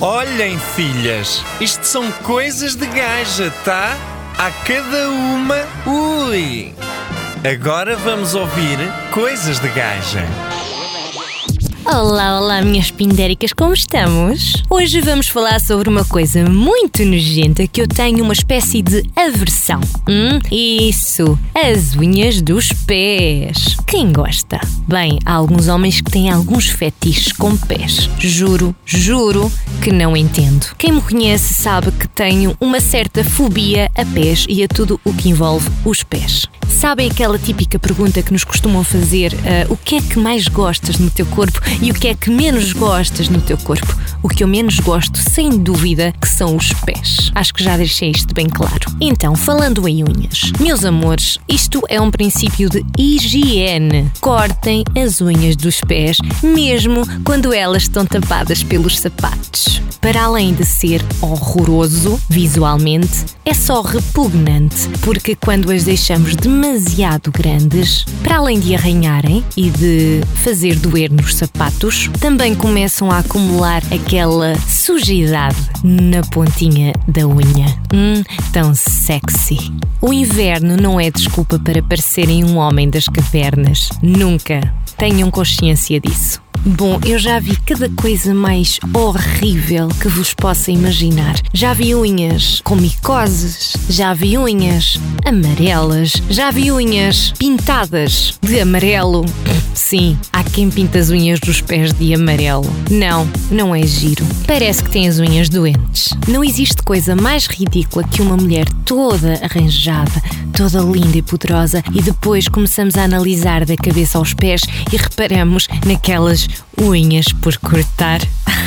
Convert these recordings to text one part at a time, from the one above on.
Olhem, filhas, isto são coisas de gaja, tá? A cada uma, ui! Agora vamos ouvir coisas de gaja. Olá, olá, minhas pindéricas, como estamos? Hoje vamos falar sobre uma coisa muito nojenta que eu tenho uma espécie de aversão. Hum? Isso, as unhas dos pés. Quem gosta? Bem, há alguns homens que têm alguns fetiches com pés. Juro, juro que não entendo. Quem me conhece sabe que tenho uma certa fobia a pés e a tudo o que envolve os pés. Sabem aquela típica pergunta que nos costumam fazer: uh, o que é que mais gostas no teu corpo e o que é que menos gostas no teu corpo? O que eu menos gosto, sem dúvida, que são os pés. Acho que já deixei isto bem claro. Então, falando em unhas, meus amores, isto é um princípio de higiene. Cortem as unhas dos pés, mesmo quando elas estão tapadas pelos sapatos. Para além de ser horroroso visualmente, é só repugnante, porque quando as deixamos demasiado grandes, para além de arranharem e de fazer doer nos sapatos, também começam a acumular aquela sujidade na pontinha da unha. Hum, tão sexy. O inverno não é desculpa para parecerem um homem das cavernas. Nunca. Tenham consciência disso. Bom, eu já vi cada coisa mais horrível que vos possa imaginar. Já vi unhas com micoses, já vi unhas amarelas, já vi unhas pintadas de amarelo. Sim, há quem pinta as unhas dos pés de amarelo. Não, não é giro. Parece que tem as unhas doentes. Não existe coisa mais ridícula que uma mulher toda arranjada, toda linda e poderosa, e depois começamos a analisar da cabeça aos pés e reparamos naquelas unhas por cortar.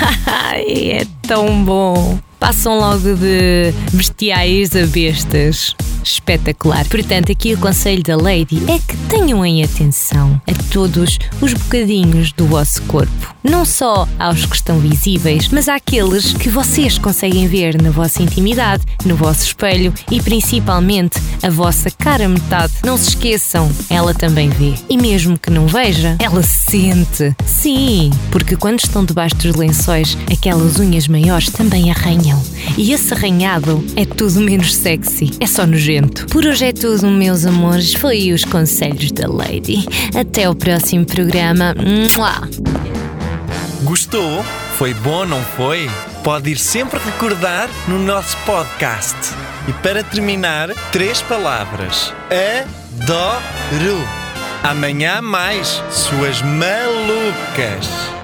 é tão bom! Passam logo de bestiais a bestas espetacular. Portanto, aqui o conselho da Lady é que tenham em atenção a todos os bocadinhos do vosso corpo. Não só aos que estão visíveis, mas àqueles que vocês conseguem ver na vossa intimidade, no vosso espelho e principalmente a vossa cara metade. Não se esqueçam, ela também vê. E mesmo que não veja, ela sente. Sim, porque quando estão debaixo dos lençóis, aquelas unhas maiores também arranham. E esse arranhado é tudo menos sexy. É só nojento nojento. Por hoje é tudo, meus amores. Foi os conselhos da Lady. Até o próximo programa. Mua! Gostou? Foi bom, não foi? Pode ir sempre recordar no nosso podcast. E para terminar, três palavras: adoro. Amanhã mais, suas malucas.